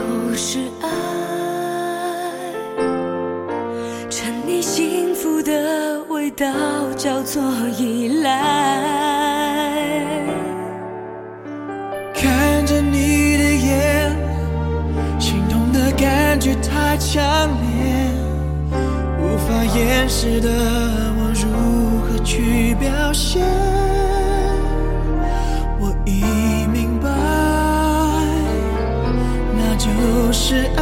就是爱，沉溺幸福的味道叫做依赖。看着你的眼，心痛的感觉太强烈，无法掩饰的我如何去表现？是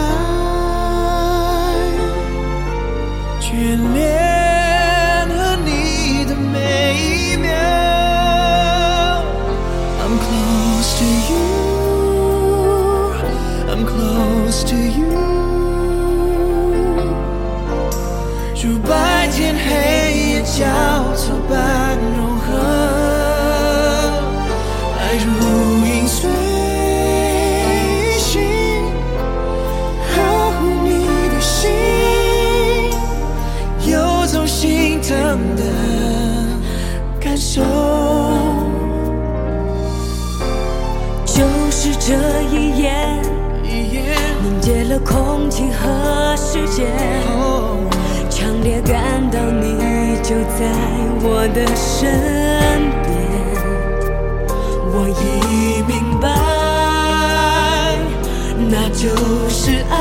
空气和时间，哦，强烈感到你就在我的身边。我已明白，那就是爱，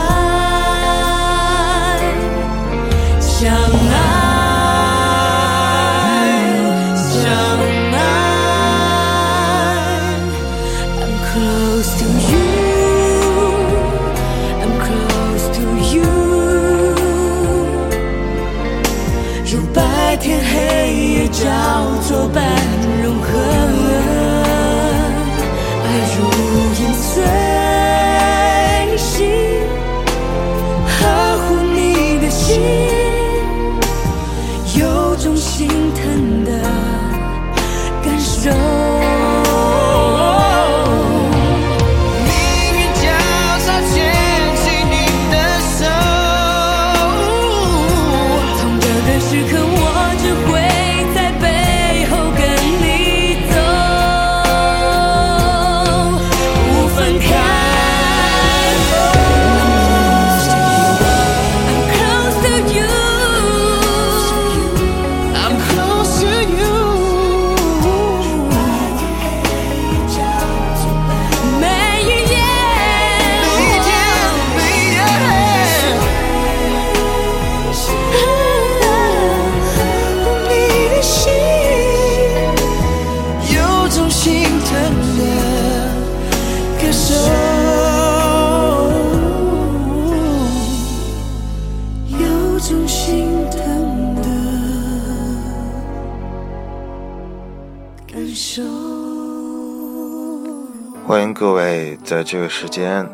欢迎各位在这个时间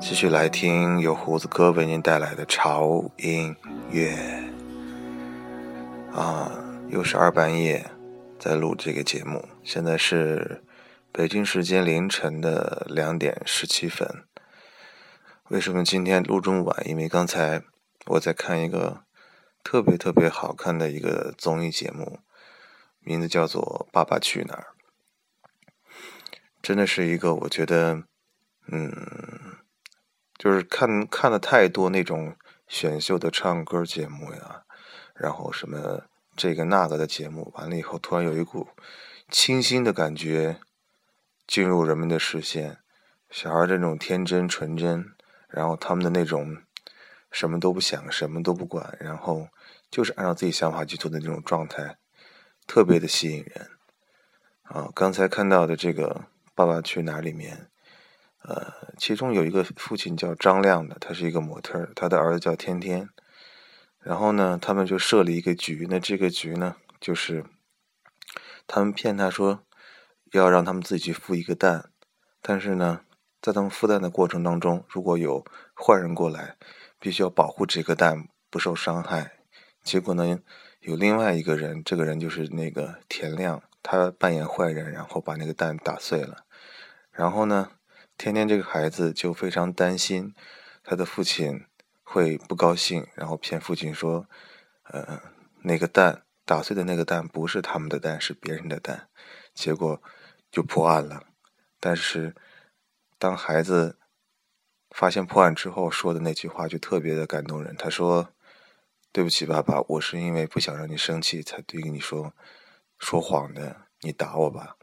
继续来听由胡子哥为您带来的潮音乐啊，又是二半夜在录这个节目，现在是北京时间凌晨的两点十七分。为什么今天录这么晚？因为刚才我在看一个特别特别好看的一个综艺节目，名字叫做《爸爸去哪儿》。真的是一个我觉得，嗯，就是看看了太多那种选秀的唱歌节目呀，然后什么这个那个的节目，完了以后突然有一股清新的感觉进入人们的视线，小孩这种天真纯真，然后他们的那种什么都不想、什么都不管，然后就是按照自己想法去做的那种状态，特别的吸引人。啊，刚才看到的这个《爸爸去哪儿》里面，呃，其中有一个父亲叫张亮的，他是一个模特，他的儿子叫天天。然后呢，他们就设了一个局，那这个局呢，就是他们骗他说要让他们自己去孵一个蛋，但是呢，在他们孵蛋的过程当中，如果有坏人过来，必须要保护这个蛋不受伤害。结果呢，有另外一个人，这个人就是那个田亮。他扮演坏人，然后把那个蛋打碎了。然后呢，天天这个孩子就非常担心他的父亲会不高兴，然后骗父亲说：“呃，那个蛋打碎的那个蛋不是他们的蛋，是别人的蛋。”结果就破案了。但是当孩子发现破案之后说的那句话就特别的感动人。他说：“对不起，爸爸，我是因为不想让你生气才对你说。”说谎的，你打我吧。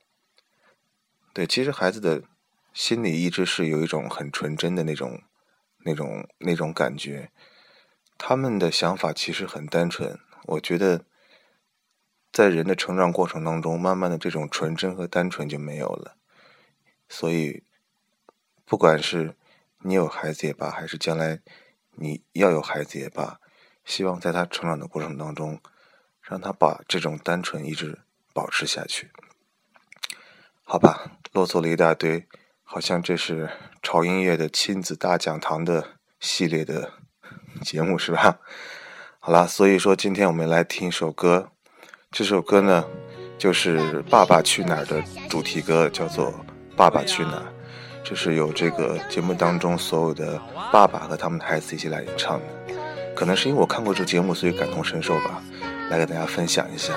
对，其实孩子的心里一直是有一种很纯真的那种、那种、那种感觉。他们的想法其实很单纯。我觉得，在人的成长过程当中，慢慢的这种纯真和单纯就没有了。所以，不管是你有孩子也罢，还是将来你要有孩子也罢，希望在他成长的过程当中，让他把这种单纯一直。保持下去，好吧，啰嗦了一大堆，好像这是潮音乐的亲子大讲堂的系列的节目是吧？好了，所以说今天我们来听一首歌，这首歌呢就是《爸爸去哪儿》的主题歌，叫做《爸爸去哪儿》，这是由这个节目当中所有的爸爸和他们的孩子一起来演唱的，可能是因为我看过这个节目，所以感同身受吧，来给大家分享一下。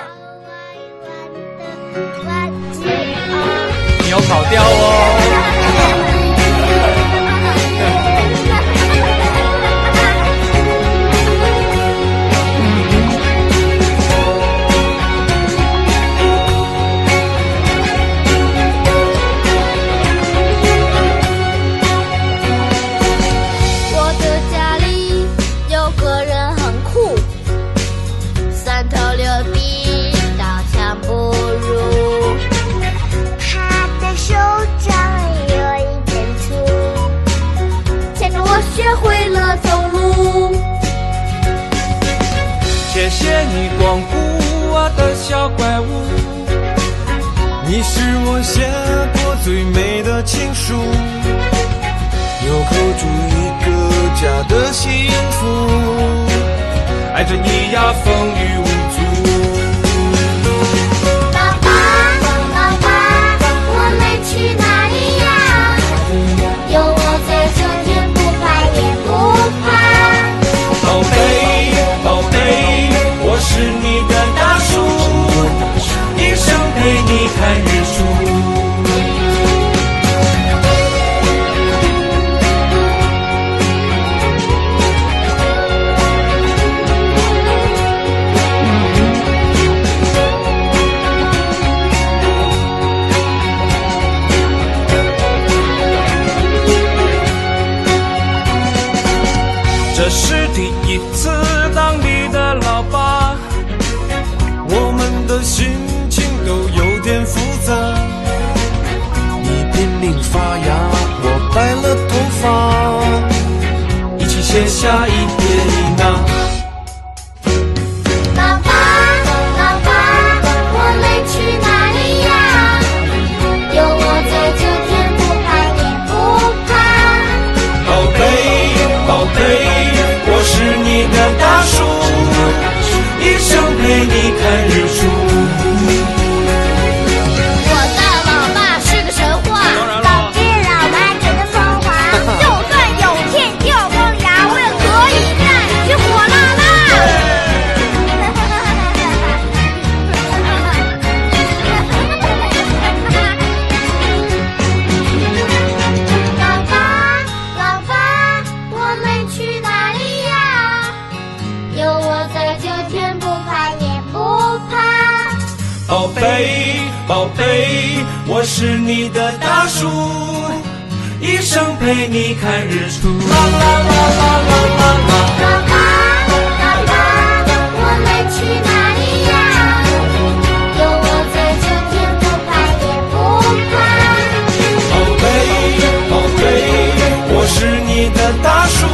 的大树，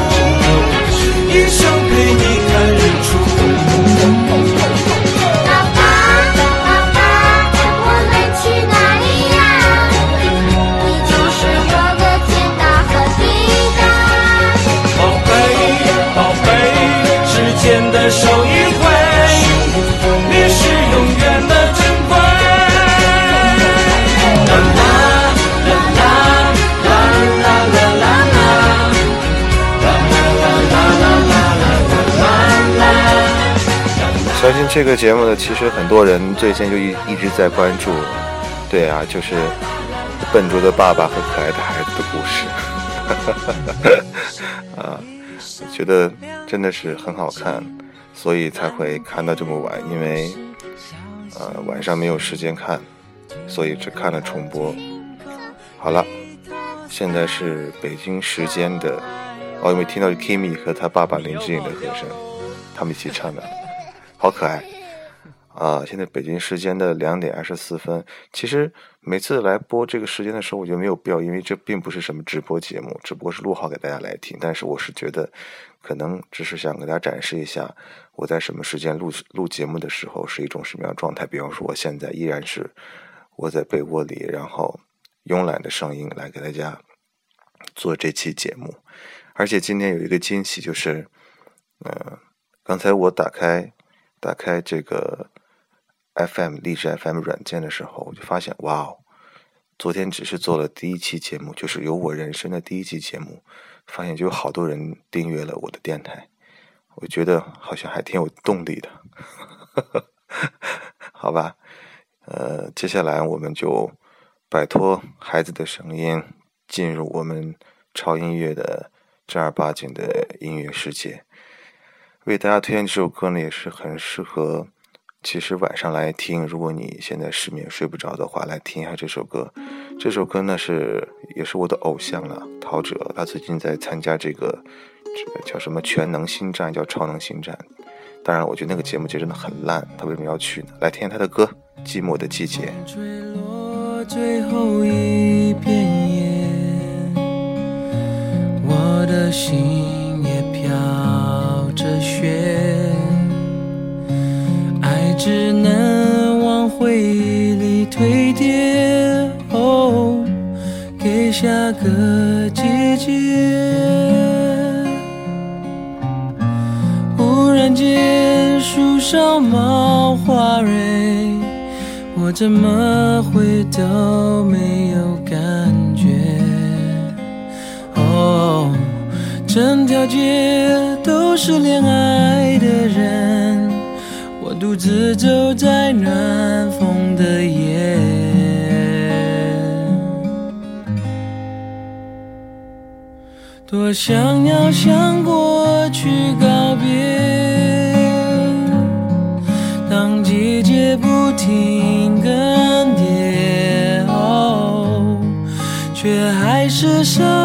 一生陪你看日出。爸爸，爸爸，我们去哪里呀？你就是我的天大和地大。宝贝，宝贝，时间的手这个节目呢，其实很多人最近就一一直在关注。对啊，就是笨拙的爸爸和可爱的孩子的故事。啊，觉得真的是很好看，所以才会看到这么晚。因为呃晚上没有时间看，所以只看了重播。好了，现在是北京时间的，哦，有没有听到 Kimi 和他爸爸林志颖的和声？他们一起唱的。好可爱啊！现在北京时间的两点二十四分。其实每次来播这个时间的时候，我觉得没有必要，因为这并不是什么直播节目，只不过是录好给大家来听。但是我是觉得，可能只是想给大家展示一下我在什么时间录录节目的时候是一种什么样的状态。比方说，我现在依然是窝在被窝里，然后慵懒的声音来给大家做这期节目。而且今天有一个惊喜，就是，呃，刚才我打开。打开这个 FM 荔枝 FM 软件的时候，我就发现，哇哦！昨天只是做了第一期节目，就是有我人生的第一期节目，发现就有好多人订阅了我的电台，我觉得好像还挺有动力的，好吧？呃，接下来我们就摆脱孩子的声音，进入我们超音乐的正儿八经的音乐世界。为大家推荐这首歌呢，也是很适合，其实晚上来听。如果你现在失眠睡不着的话，来听一下这首歌。这首歌呢是也是我的偶像了，陶喆。他最近在参加这个这叫什么全能星战，叫超能星战。当然，我觉得那个节目其实真的很烂，他为什么要去呢？来听他的歌《寂寞的季节》。坠落最后一片叶，我的心也飘着雪，爱只能往回忆里推叠，哦，给下个季节。忽然间，树上冒花蕊，我怎么会都没有整条街都是恋爱的人，我独自走在暖风的夜。多想要向过去告别，当季节不停更迭，哦，却还是少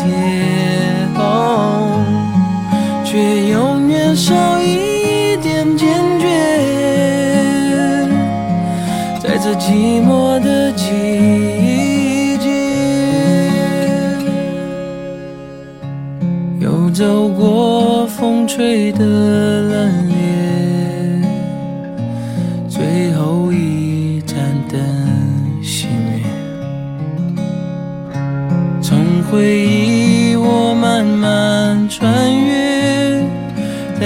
却永远少一点坚决在这寂寞的季节又走过风吹的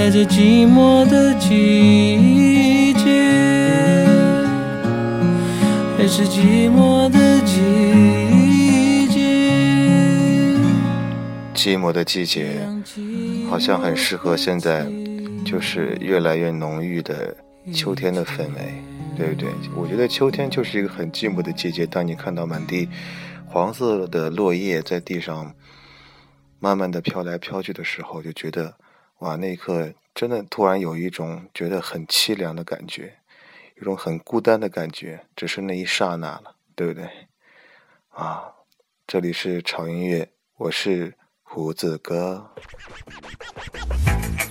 在这寂寞的季节。还是寂寞的季节。寂寞的季节好像很适合现在，就是越来越浓郁的秋天的氛围，对不对？我觉得秋天就是一个很寂寞的季节。当你看到满地黄色的落叶在地上慢慢的飘来飘去的时候，就觉得哇，那一刻真的突然有一种觉得很凄凉的感觉。一种很孤单的感觉，只是那一刹那了，对不对？啊，这里是潮音乐，我是胡子哥。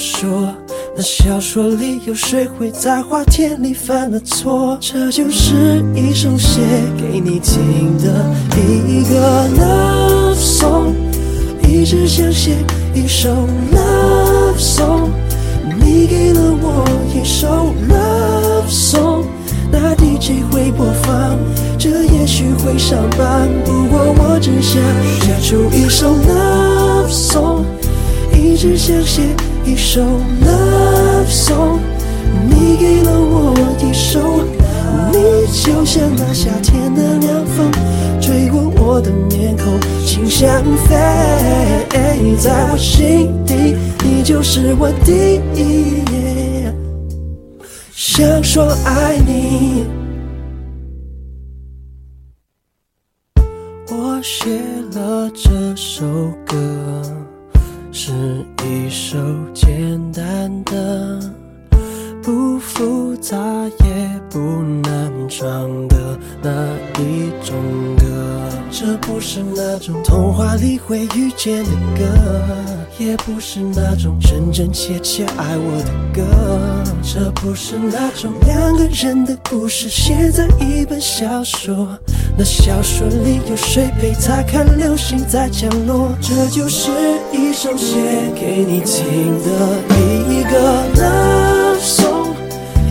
说。那小说里有谁会在花田里犯了错？这就是一首写给你听的一个 love song，一直想写一首 love song，你给了我一首 love song，那 DJ 会播放，这也许会上榜，不过我只想写出一首 love song，一直想写。一首 love song，你给了我一首，你就像那夏天的凉风，吹过我的面孔，心像飞，在我心底，你就是我第一。想说爱你，我写了这首歌。是一首简单的、不复杂也不难唱的那一种歌。这不是那种童话里会遇见的歌，也不是那种真真切切爱我的歌。这不是那种两个人的故事，写在一本小说。那小说里有谁陪他看流星在降落？这就是一首写给你听的第一个 love song，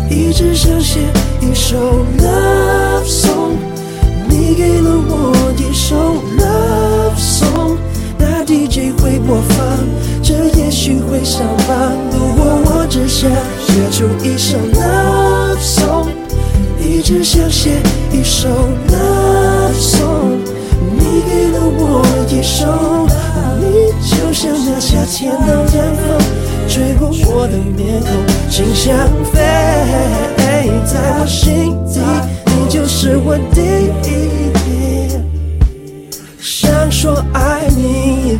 一直想写一首 love song，你给了我一首 love song，那 DJ 会播放，这也许会上榜，不过我只想写出一首 love song，一直想写一首 love song，你给了我一首，你就像那夏天的凉风，吹过我的面孔，心像飞，在我心底，你就是我第一。想说爱你，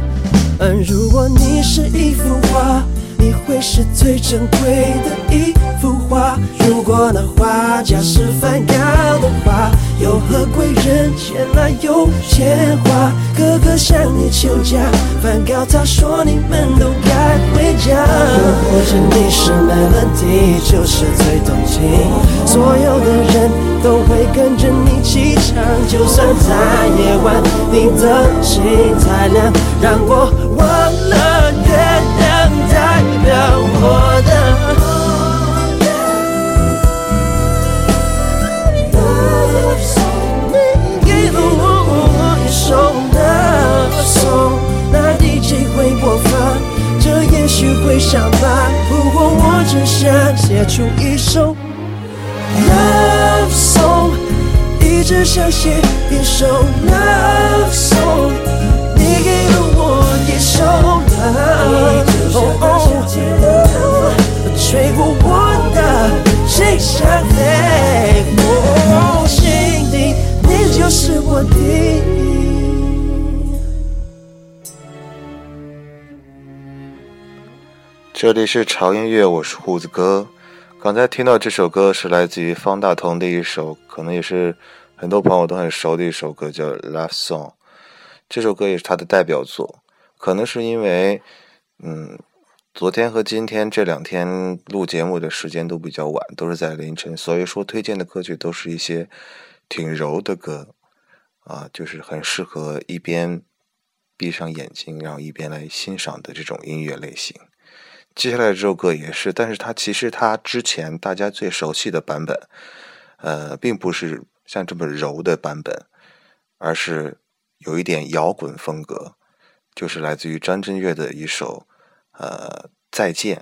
嗯，如果你是一幅画，你会是最珍贵的一幅画。如果那画家是梵高的话，有何贵人前来有钱花？哥哥向你求嫁，梵高他说你们都该回家。或者你是 melody，就是最动情，所有的人都会跟着你起唱。就算在夜晚，你的心太亮，让我忘了我的。你给了我一首 love song，那 DJ 会播放，这也许会伤疤。不过我只想写出一首 love song，一直想写一首 love song。你给了我一首 love 你就是我的。这里是潮音乐，我是胡子哥。刚才听到这首歌是来自于方大同的一首，可能也是很多朋友都很熟的一首歌，叫《Love Song》。这首歌也是他的代表作。可能是因为，嗯，昨天和今天这两天录节目的时间都比较晚，都是在凌晨，所以说推荐的歌曲都是一些挺柔的歌，啊，就是很适合一边闭上眼睛，然后一边来欣赏的这种音乐类型。接下来这首歌也是，但是它其实它之前大家最熟悉的版本，呃，并不是像这么柔的版本，而是有一点摇滚风格，就是来自于张震岳的一首呃《再见》。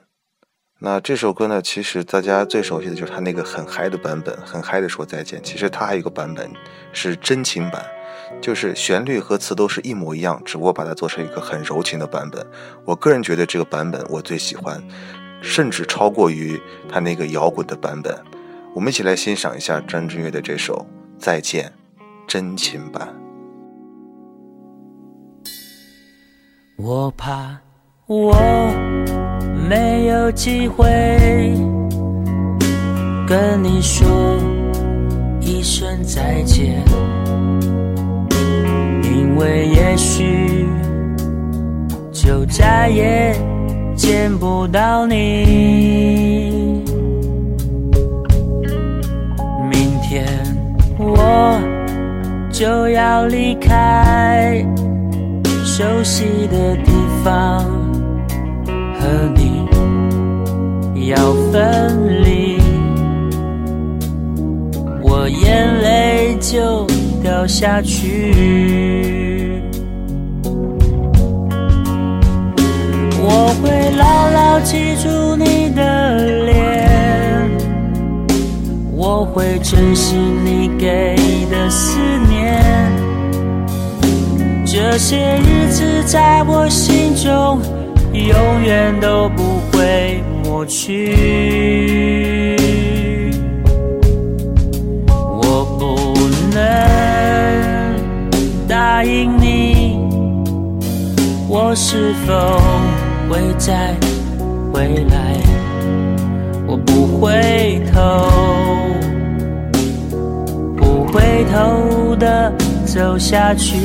那这首歌呢，其实大家最熟悉的就是他那个很嗨的版本，很嗨的说再见。其实他还有一个版本是真情版。就是旋律和词都是一模一样，只不过把它做成一个很柔情的版本。我个人觉得这个版本我最喜欢，甚至超过于他那个摇滚的版本。我们一起来欣赏一下张震岳的这首《再见》真情版。我怕我没有机会跟你说一声再见。因为也许就再也见不到你。明天我就要离开熟悉的地方，和你要分离，我眼泪就掉下去。我会牢牢记住你的脸，我会珍惜你给的思念。这些日子在我心中，永远都不会抹去。我不能答应你，我是否？会再回来，我不回头，不回头的走下去。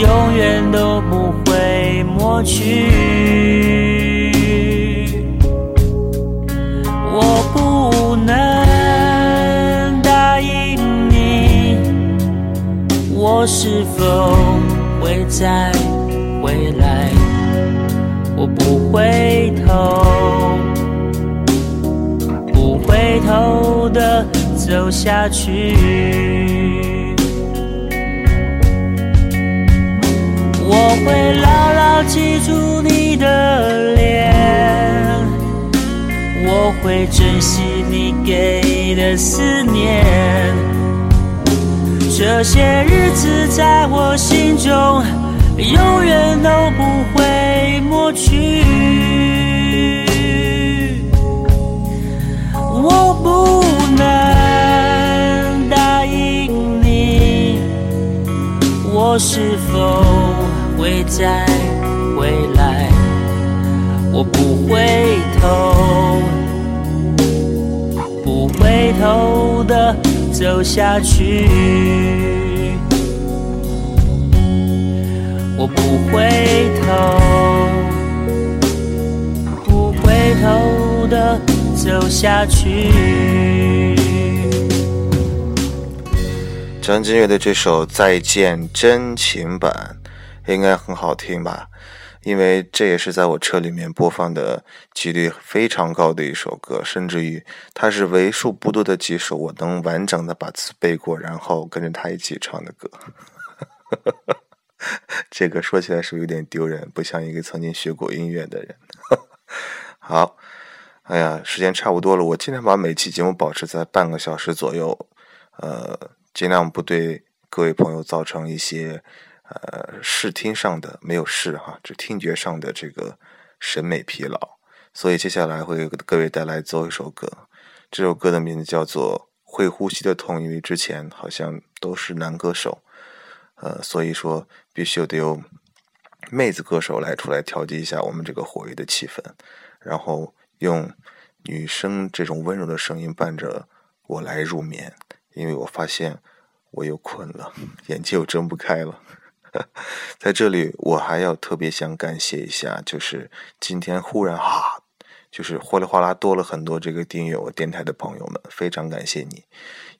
永远都不会抹去我不能答应你我是否会再回来我不回头不回头的走下去？会牢牢记住你的脸，我会珍惜你给的思念。这些日子在我心中，永远都不会抹去。我不能答应你，我是否会再回来？我不回头，不回头的走下去。我不回头，不回头的走下去。张震岳的这首《再见真情版》应该很好听吧？因为这也是在我车里面播放的几率非常高的一首歌，甚至于它是为数不多的几首我能完整的把词背过，然后跟着他一起唱的歌。这个说起来是不是有点丢人？不像一个曾经学过音乐的人。好，哎呀，时间差不多了，我尽量把每期节目保持在半个小时左右，呃，尽量不对各位朋友造成一些呃视听上的没有视哈，只听觉上的这个审美疲劳。所以接下来会给各位带来最后一首歌，这首歌的名字叫做《会呼吸的痛》，因为之前好像都是男歌手。呃，所以说必须得有妹子歌手来出来调剂一下我们这个活跃的气氛，然后用女生这种温柔的声音伴着我来入眠，因为我发现我又困了，眼睛又睁不开了。在这里，我还要特别想感谢一下，就是今天忽然哈，就是哗啦哗啦多了很多这个订阅我电台的朋友们，非常感谢你，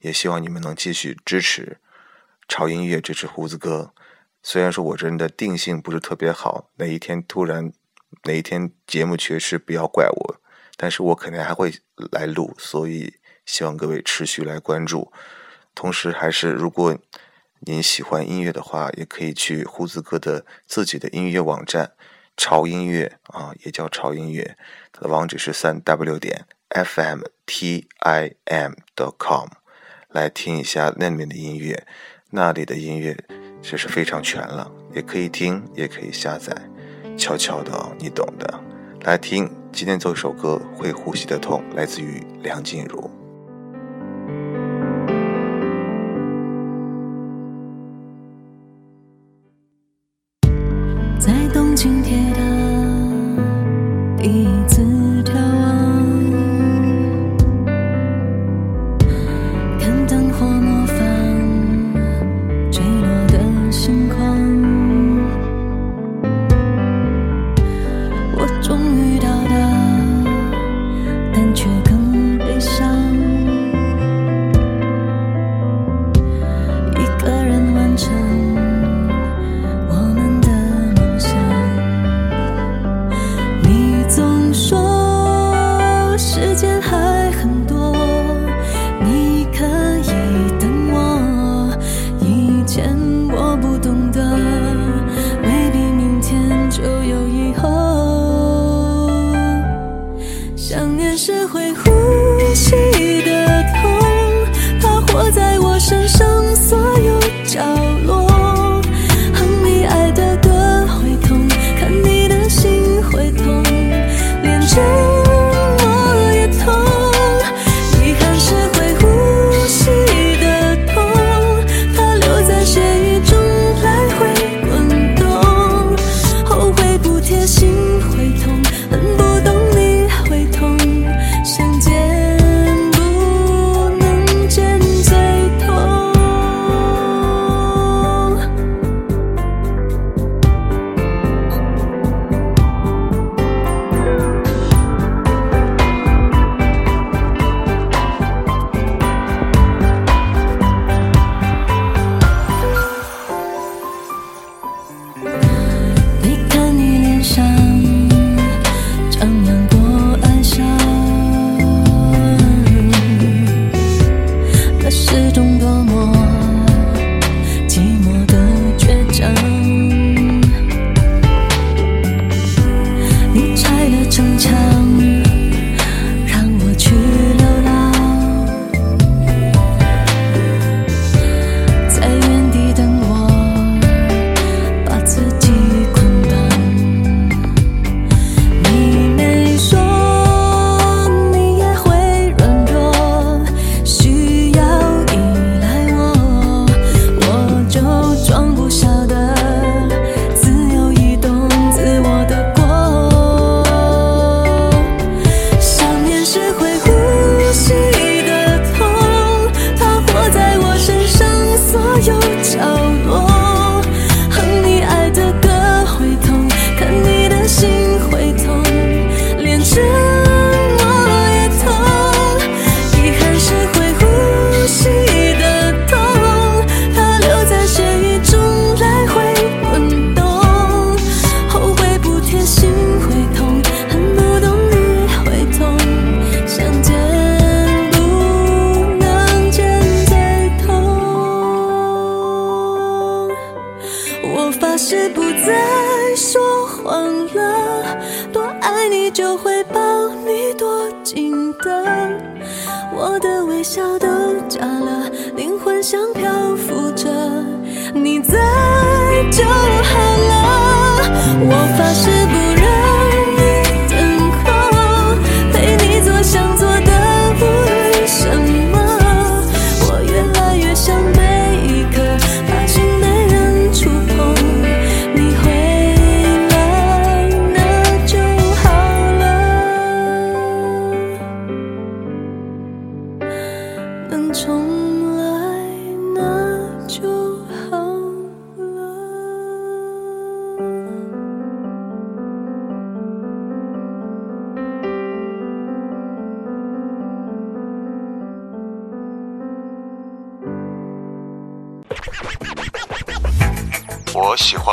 也希望你们能继续支持。潮音乐支持胡子哥，虽然说我这人的定性不是特别好，哪一天突然哪一天节目缺失，不要怪我，但是我肯定还会来录，所以希望各位持续来关注。同时，还是如果您喜欢音乐的话，也可以去胡子哥的自己的音乐网站潮音乐啊，也叫潮音乐，它的网址是三 w 点 f m t i m dot com，来听一下那里面的音乐。那里的音乐其实非常全了，也可以听，也可以下载，悄悄的，你懂的。来听今天这首歌《会呼吸的痛》，来自于梁静茹。